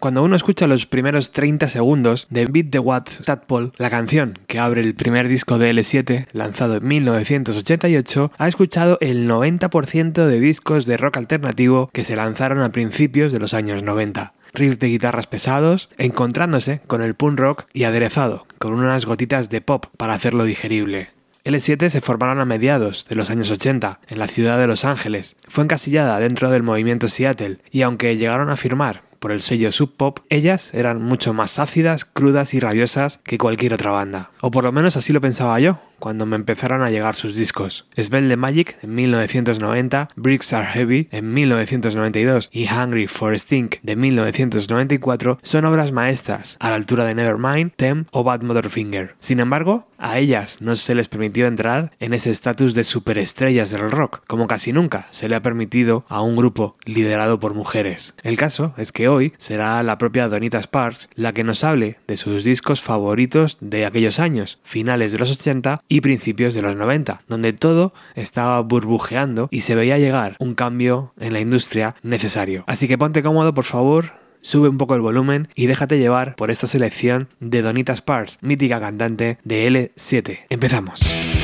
Cuando uno escucha los primeros 30 segundos de Beat the Watts Tadpole, la canción que abre el primer disco de L7, lanzado en 1988, ha escuchado el 90% de discos de rock alternativo que se lanzaron a principios de los años 90 riffs de guitarras pesados, encontrándose con el punk rock y aderezado con unas gotitas de pop para hacerlo digerible. L7 se formaron a mediados de los años 80 en la ciudad de Los Ángeles. Fue encasillada dentro del movimiento Seattle y aunque llegaron a firmar por el sello Sub Pop, ellas eran mucho más ácidas, crudas y rabiosas que cualquier otra banda. O por lo menos así lo pensaba yo, cuando me empezaron a llegar sus discos. Spell the Magic en 1990, Bricks Are Heavy en 1992 y Hungry for Stink de 1994 son obras maestras a la altura de Nevermind, Tem o Bad Finger. Sin embargo, a ellas no se les permitió entrar en ese estatus de superestrellas del rock, como casi nunca se le ha permitido a un grupo liderado por mujeres. El caso es que hoy será la propia Donita Sparks la que nos hable de sus discos favoritos de aquellos años, finales de los 80 y principios de los 90, donde todo estaba burbujeando y se veía llegar un cambio en la industria necesario. Así que ponte cómodo, por favor, sube un poco el volumen y déjate llevar por esta selección de Donita Sparks, mítica cantante de L7. Empezamos.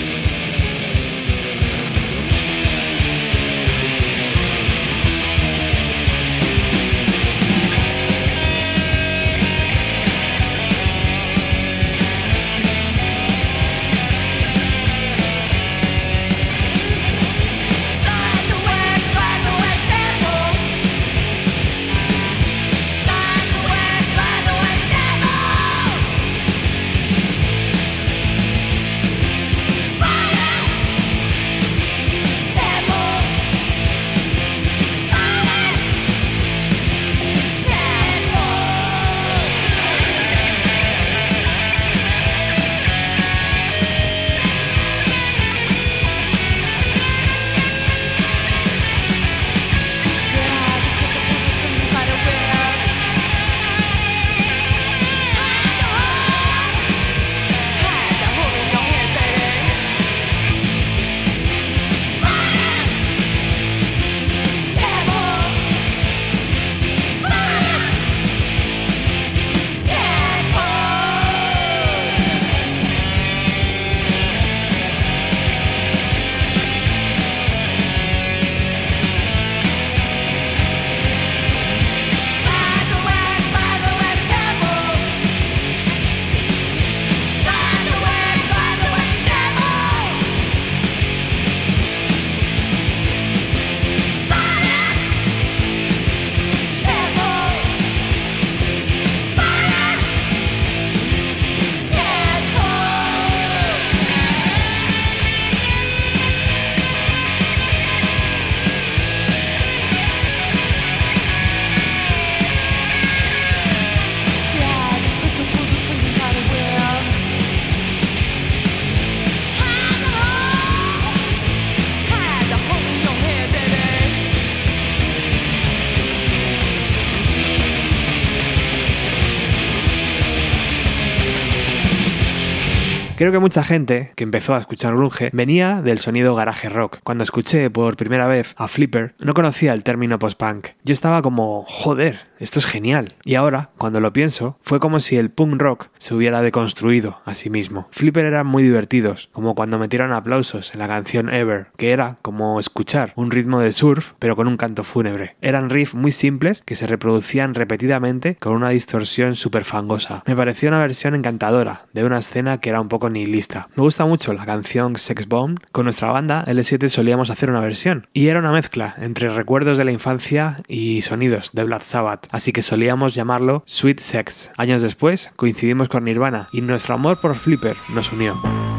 Creo que mucha gente que empezó a escuchar grunge venía del sonido garaje rock. Cuando escuché por primera vez a Flipper, no conocía el término post-punk. Yo estaba como, joder, esto es genial. Y ahora, cuando lo pienso, fue como si el punk rock se hubiera deconstruido a sí mismo. Flipper eran muy divertidos, como cuando metieron aplausos en la canción Ever, que era como escuchar un ritmo de surf, pero con un canto fúnebre. Eran riffs muy simples que se reproducían repetidamente con una distorsión súper fangosa. Me pareció una versión encantadora de una escena que era un poco nihilista. Me gusta mucho la canción Sex Bomb. Con nuestra banda L7 solíamos hacer una versión, y era una mezcla entre recuerdos de la infancia y sonidos de Black Sabbath así que solíamos llamarlo Sweet Sex. Años después coincidimos con Nirvana y nuestro amor por Flipper nos unió.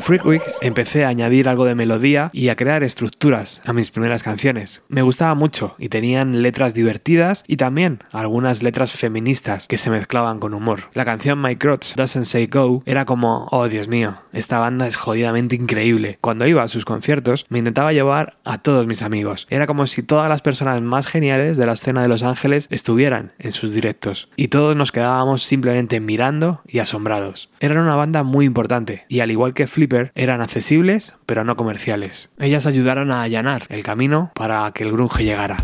Con Freak empecé a añadir algo de melodía y a crear estructuras a mis primeras canciones. Me gustaba mucho y tenían letras divertidas y también algunas letras feministas que se mezclaban con humor. La canción My Crotch Doesn't Say Go era como, oh Dios mío, esta banda es jodidamente increíble. Cuando iba a sus conciertos me intentaba llevar a todos mis amigos. Era como si todas las personas más geniales de la escena de Los Ángeles estuvieran en sus directos y todos nos quedábamos simplemente mirando y asombrados. Eran una banda muy importante y al igual que Eran accesibles pero no comerciales. Ellas ayudaron a allanar el camino para que el grunge llegara.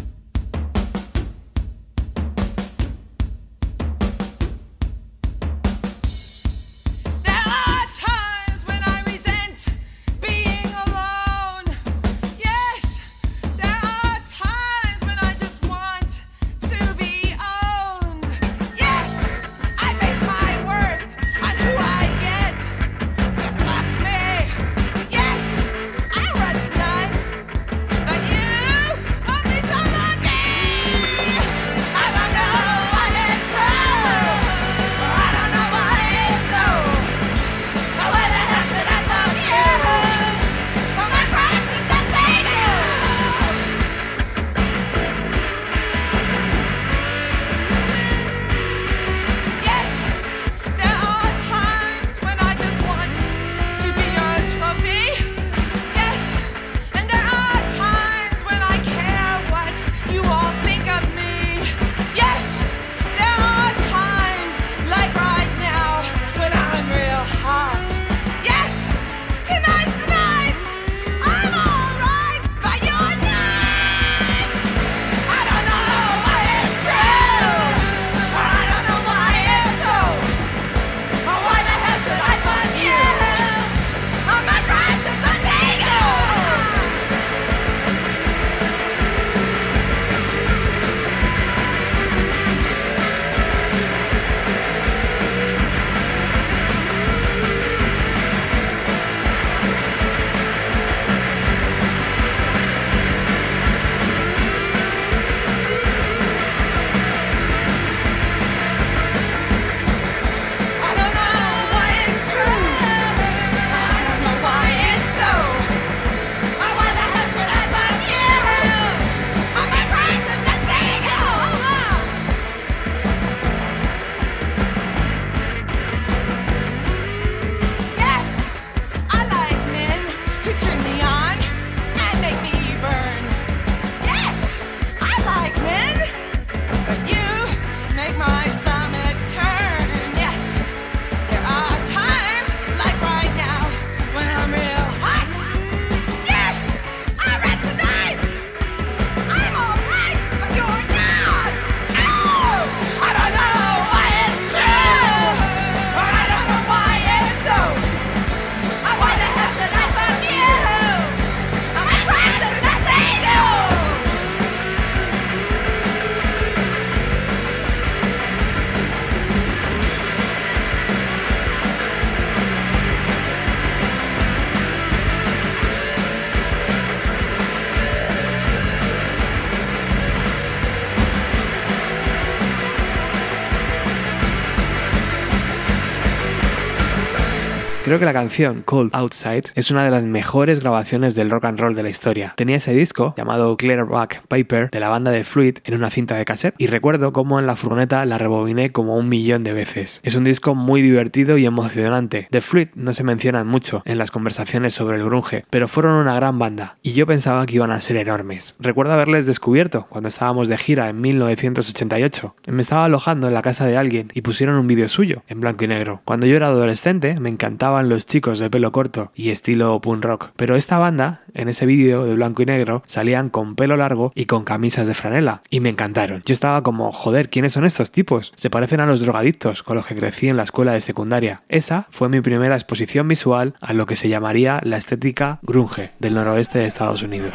Creo que la canción Cold Outside es una de las mejores grabaciones del rock and roll de la historia. Tenía ese disco llamado Clearback Paper de la banda de Fluid en una cinta de cassette y recuerdo cómo en la furgoneta la rebobiné como un millón de veces. Es un disco muy divertido y emocionante. The Fluid no se mencionan mucho en las conversaciones sobre el grunge, pero fueron una gran banda y yo pensaba que iban a ser enormes. Recuerdo haberles descubierto cuando estábamos de gira en 1988. Me estaba alojando en la casa de alguien y pusieron un vídeo suyo en blanco y negro. Cuando yo era adolescente me encantaba los chicos de pelo corto y estilo punk rock, pero esta banda, en ese vídeo de blanco y negro, salían con pelo largo y con camisas de franela, y me encantaron. Yo estaba como, joder, ¿quiénes son estos tipos? Se parecen a los drogadictos con los que crecí en la escuela de secundaria. Esa fue mi primera exposición visual a lo que se llamaría la estética grunge del noroeste de Estados Unidos.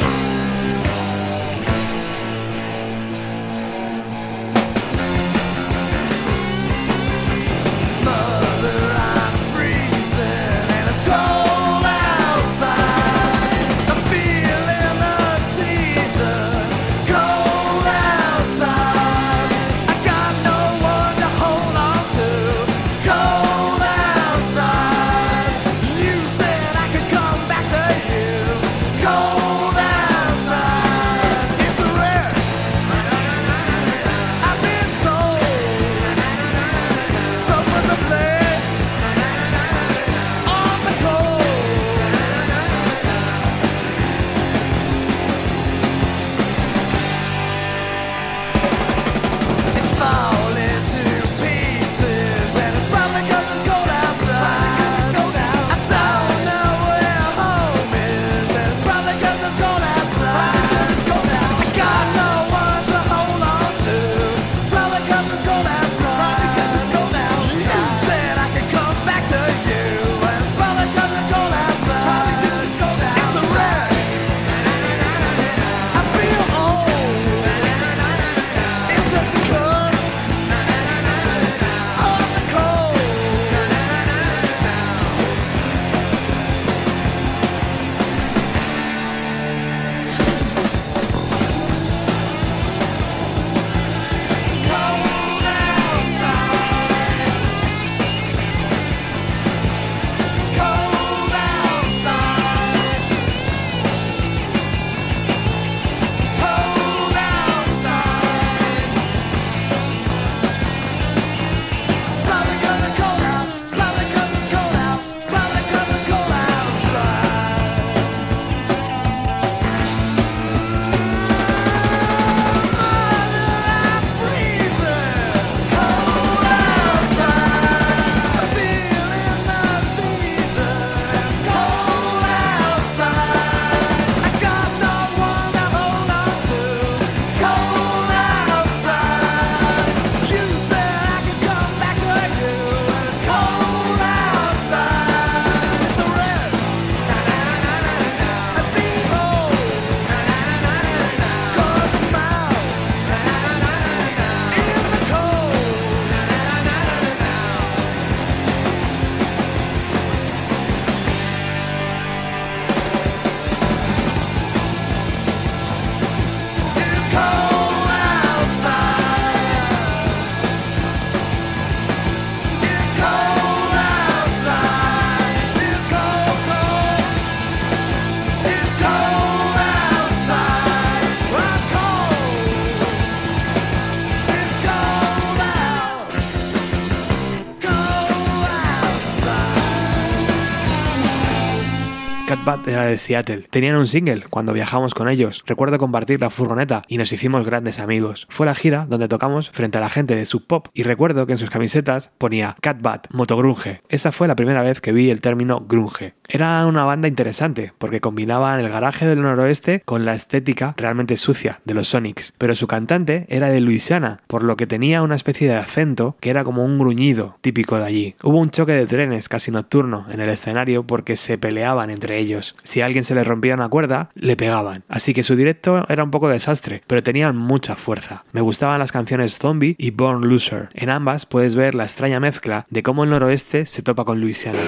Era de Seattle. Tenían un single cuando viajamos con ellos. Recuerdo compartir la furgoneta y nos hicimos grandes amigos. Fue la gira donde tocamos frente a la gente de Sub Pop y recuerdo que en sus camisetas ponía Cat Bat, motogrunge. Esa fue la primera vez que vi el término grunge. Era una banda interesante porque combinaban el garaje del noroeste con la estética realmente sucia de los Sonics, pero su cantante era de Luisiana, por lo que tenía una especie de acento que era como un gruñido típico de allí. Hubo un choque de trenes casi nocturno en el escenario porque se peleaban entre ellos. Si alguien se le rompía una cuerda, le pegaban. Así que su directo era un poco desastre, pero tenían mucha fuerza. Me gustaban las canciones Zombie y Born Loser. En ambas puedes ver la extraña mezcla de cómo el noroeste se topa con Luisiana.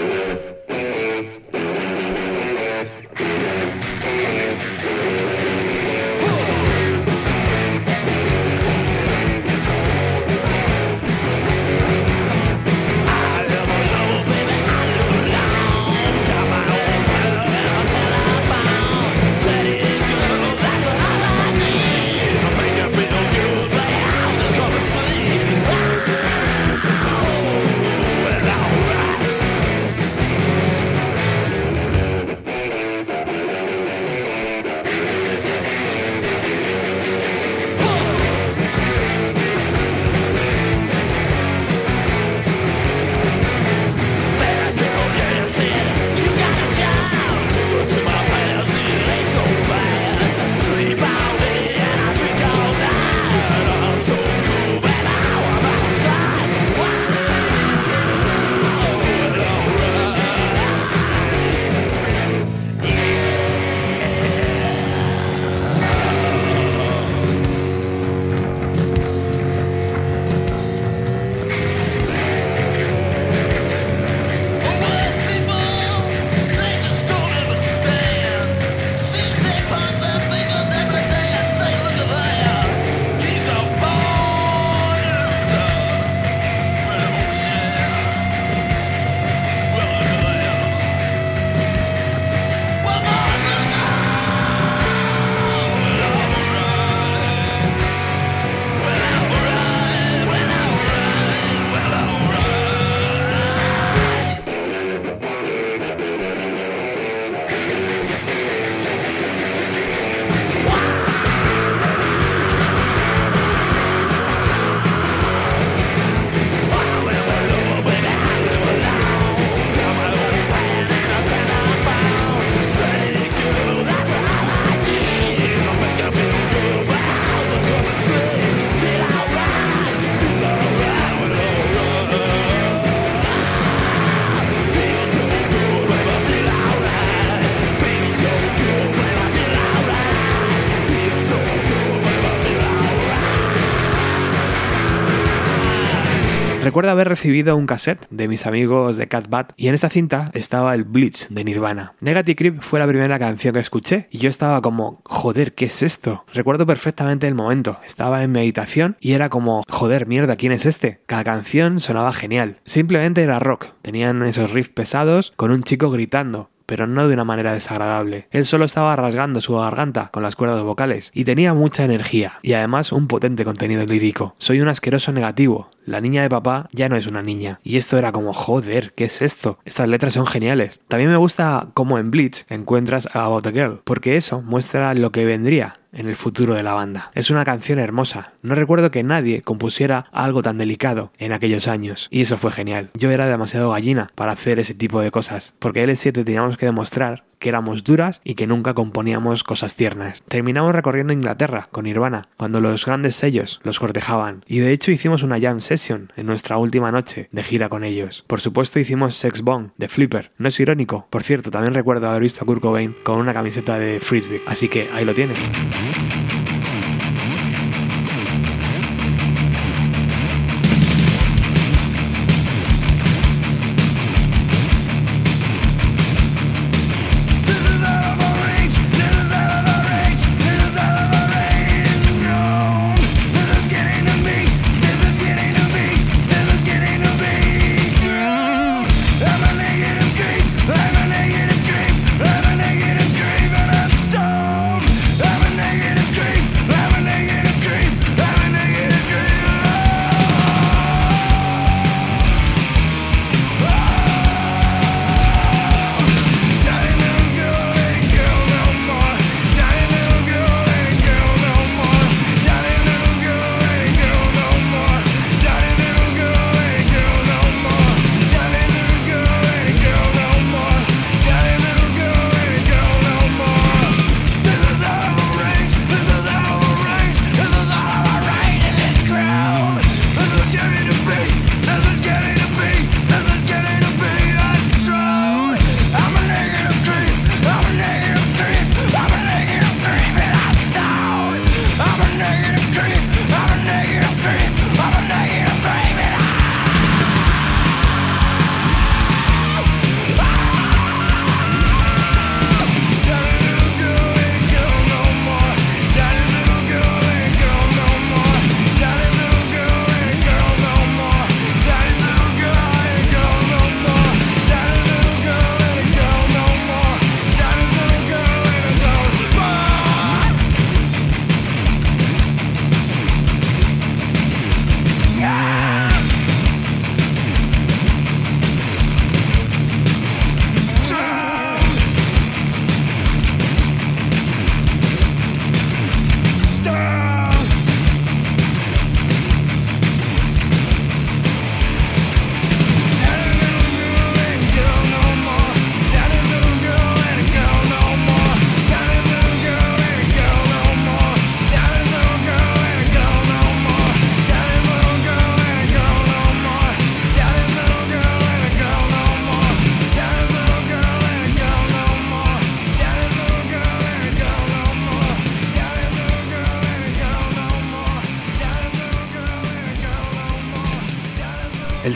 Recuerdo haber recibido un cassette de mis amigos de Cat Bat y en esa cinta estaba el Blitz de Nirvana. Negative Creep fue la primera canción que escuché y yo estaba como, joder, ¿qué es esto? Recuerdo perfectamente el momento. Estaba en meditación y era como, joder, mierda, ¿quién es este? Cada canción sonaba genial. Simplemente era rock. Tenían esos riffs pesados con un chico gritando pero no de una manera desagradable. Él solo estaba rasgando su garganta con las cuerdas vocales y tenía mucha energía y además un potente contenido lírico. Soy un asqueroso negativo. La niña de papá ya no es una niña. Y esto era como, joder, ¿qué es esto? Estas letras son geniales. También me gusta cómo en Bleach encuentras a About a Girl, porque eso muestra lo que vendría en el futuro de la banda. Es una canción hermosa. No recuerdo que nadie compusiera algo tan delicado en aquellos años. Y eso fue genial. Yo era demasiado gallina para hacer ese tipo de cosas. Porque L7 teníamos que demostrar que éramos duras y que nunca componíamos cosas tiernas. Terminamos recorriendo Inglaterra con Nirvana, cuando los grandes sellos los cortejaban, y de hecho hicimos una jam session en nuestra última noche de gira con ellos. Por supuesto hicimos Sex Bomb de Flipper, no es irónico, por cierto, también recuerdo haber visto a Kurt Cobain con una camiseta de Frisbee, así que ahí lo tienes.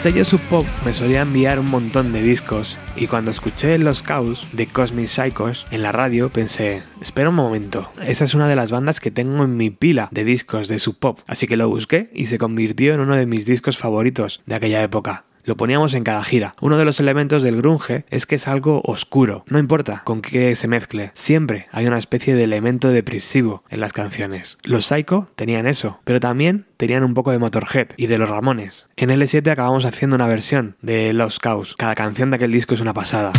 Sello Sub Pop me solía enviar un montón de discos y cuando escuché Los Cows de Cosmic Psychos en la radio pensé, espera un momento, esa es una de las bandas que tengo en mi pila de discos de Sub Pop, así que lo busqué y se convirtió en uno de mis discos favoritos de aquella época. Lo poníamos en cada gira. Uno de los elementos del grunge es que es algo oscuro. No importa con qué se mezcle, siempre hay una especie de elemento depresivo en las canciones. Los Psycho tenían eso, pero también tenían un poco de Motorhead y de los Ramones. En L7 acabamos haciendo una versión de Los Cows. Cada canción de aquel disco es una pasada.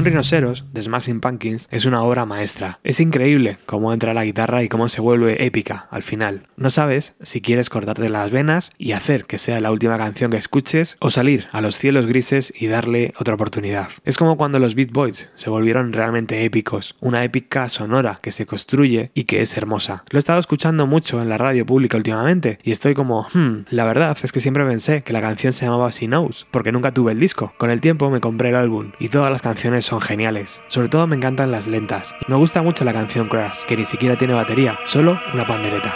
Canción Rinoceros de Smashing Pumpkins es una obra maestra. Es increíble cómo entra la guitarra y cómo se vuelve épica al final. No sabes si quieres cortarte las venas y hacer que sea la última canción que escuches o salir a los cielos grises y darle otra oportunidad. Es como cuando los Beat Boys se volvieron realmente épicos, una épica sonora que se construye y que es hermosa. Lo he estado escuchando mucho en la radio pública últimamente y estoy como, hmm, la verdad es que siempre pensé que la canción se llamaba She Knows, porque nunca tuve el disco. Con el tiempo me compré el álbum y todas las canciones son geniales. Sobre todo me encantan las lentas. Me gusta mucho la canción Crash, que ni siquiera tiene batería, solo una pandereta.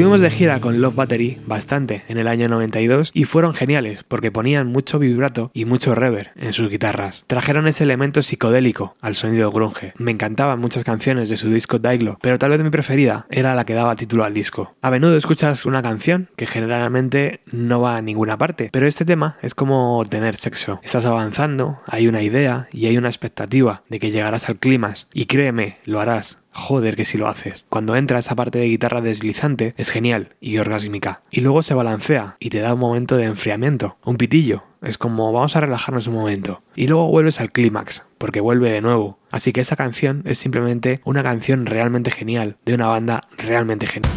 Estuvimos de gira con Love Battery bastante en el año 92 y fueron geniales porque ponían mucho vibrato y mucho reverb en sus guitarras. Trajeron ese elemento psicodélico al sonido grunge. Me encantaban muchas canciones de su disco Daiglo, pero tal vez mi preferida era la que daba título al disco. A menudo escuchas una canción que generalmente no va a ninguna parte, pero este tema es como tener sexo. Estás avanzando, hay una idea y hay una expectativa de que llegarás al clímax y créeme, lo harás. Joder, que si lo haces. Cuando entra esa parte de guitarra deslizante, es genial y orgásmica. Y luego se balancea y te da un momento de enfriamiento, un pitillo. Es como vamos a relajarnos un momento. Y luego vuelves al clímax, porque vuelve de nuevo. Así que esa canción es simplemente una canción realmente genial, de una banda realmente genial.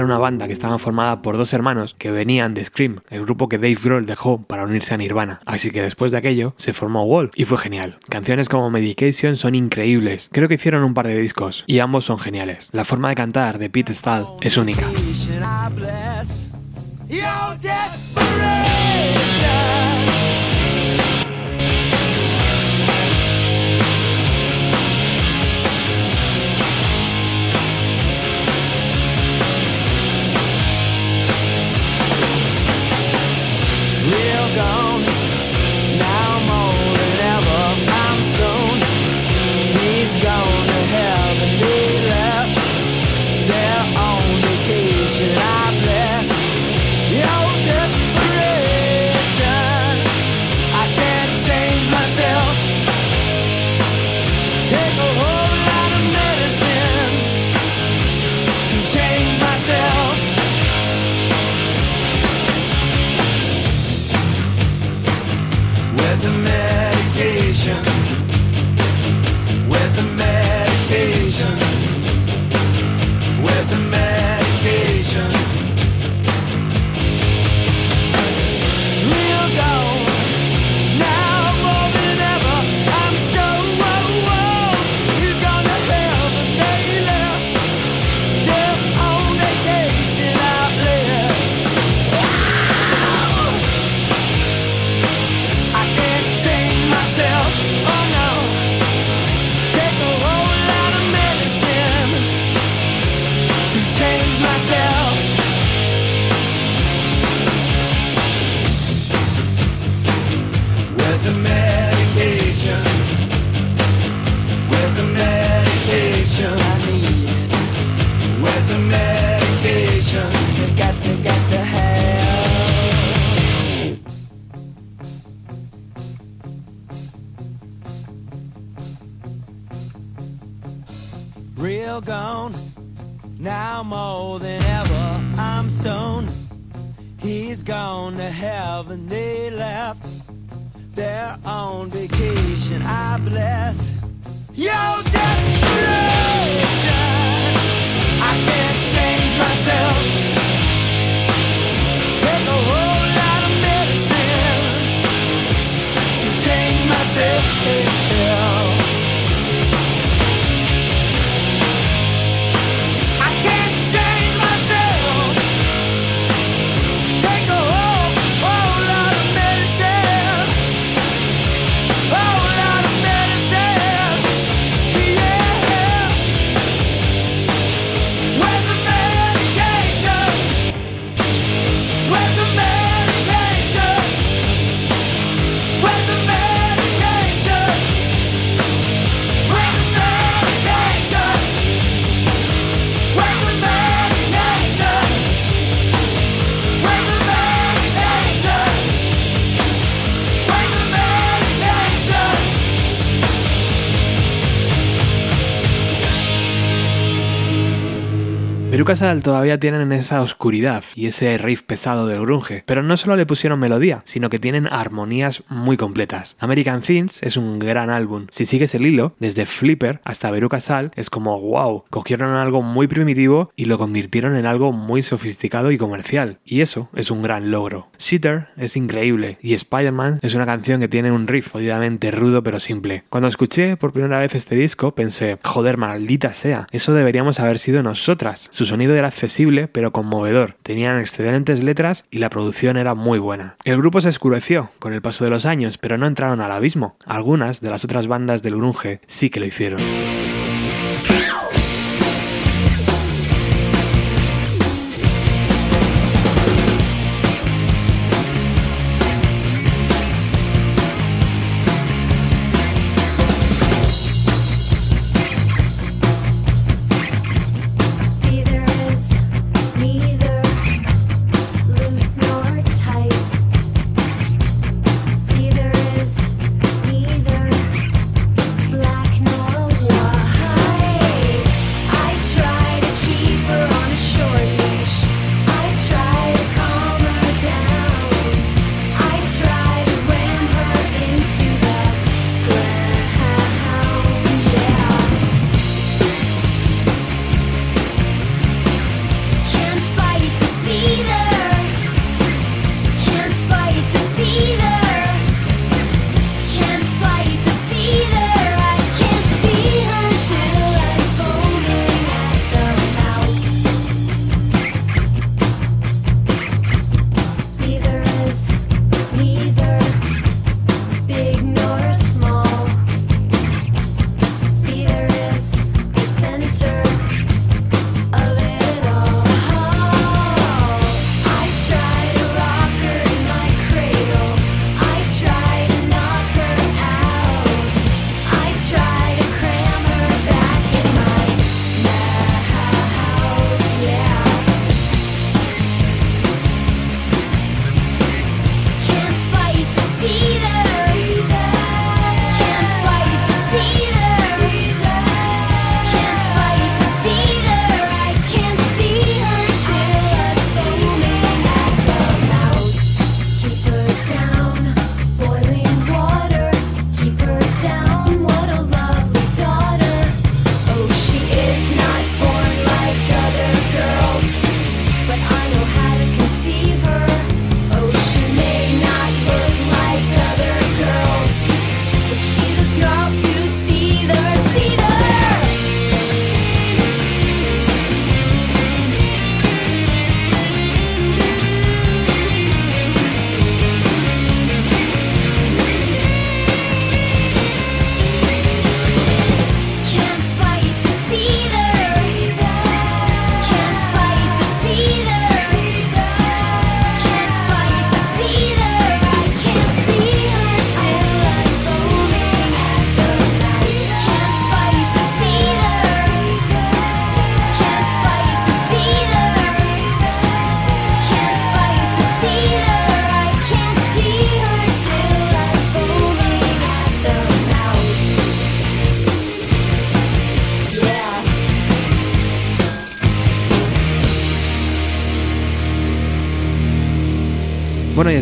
Era una banda que estaba formada por dos hermanos que venían de Scream, el grupo que Dave Grohl dejó para unirse a Nirvana. Así que después de aquello se formó Wall y fue genial. Canciones como Medication son increíbles. Creo que hicieron un par de discos y ambos son geniales. La forma de cantar de Pete Stahl es única. Gone. Veruca Salt todavía tienen esa oscuridad y ese riff pesado del grunge, pero no solo le pusieron melodía, sino que tienen armonías muy completas. American Things es un gran álbum. Si sigues el hilo, desde Flipper hasta Veruca Salt, es como wow, cogieron algo muy primitivo y lo convirtieron en algo muy sofisticado y comercial. Y eso es un gran logro. Shitter es increíble y Spider-Man es una canción que tiene un riff jodidamente rudo pero simple. Cuando escuché por primera vez este disco pensé, joder, maldita sea, eso deberíamos haber sido nosotras. Era accesible pero conmovedor, tenían excelentes letras y la producción era muy buena. El grupo se oscureció con el paso de los años, pero no entraron al abismo. Algunas de las otras bandas del grunge sí que lo hicieron.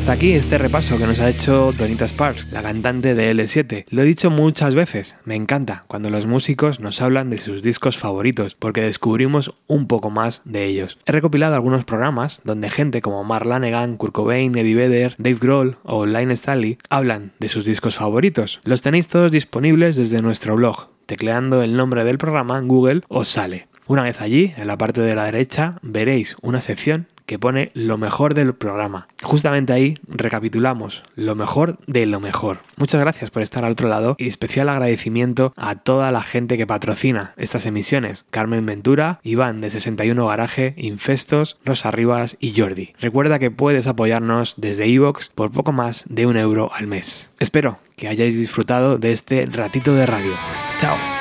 Hasta aquí este repaso que nos ha hecho Donita Sparks, la cantante de L7. Lo he dicho muchas veces, me encanta cuando los músicos nos hablan de sus discos favoritos, porque descubrimos un poco más de ellos. He recopilado algunos programas donde gente como Mark Lanegan, Kurt Cobain, Eddie Vedder, Dave Grohl o Line Stanley hablan de sus discos favoritos. Los tenéis todos disponibles desde nuestro blog. Tecleando el nombre del programa en Google os sale. Una vez allí, en la parte de la derecha, veréis una sección que pone lo mejor del programa. Justamente ahí recapitulamos lo mejor de lo mejor. Muchas gracias por estar al otro lado y especial agradecimiento a toda la gente que patrocina estas emisiones. Carmen Ventura, Iván de 61 Garaje, Infestos, Rosa Rivas y Jordi. Recuerda que puedes apoyarnos desde iVoox por poco más de un euro al mes. Espero que hayáis disfrutado de este ratito de radio. ¡Chao!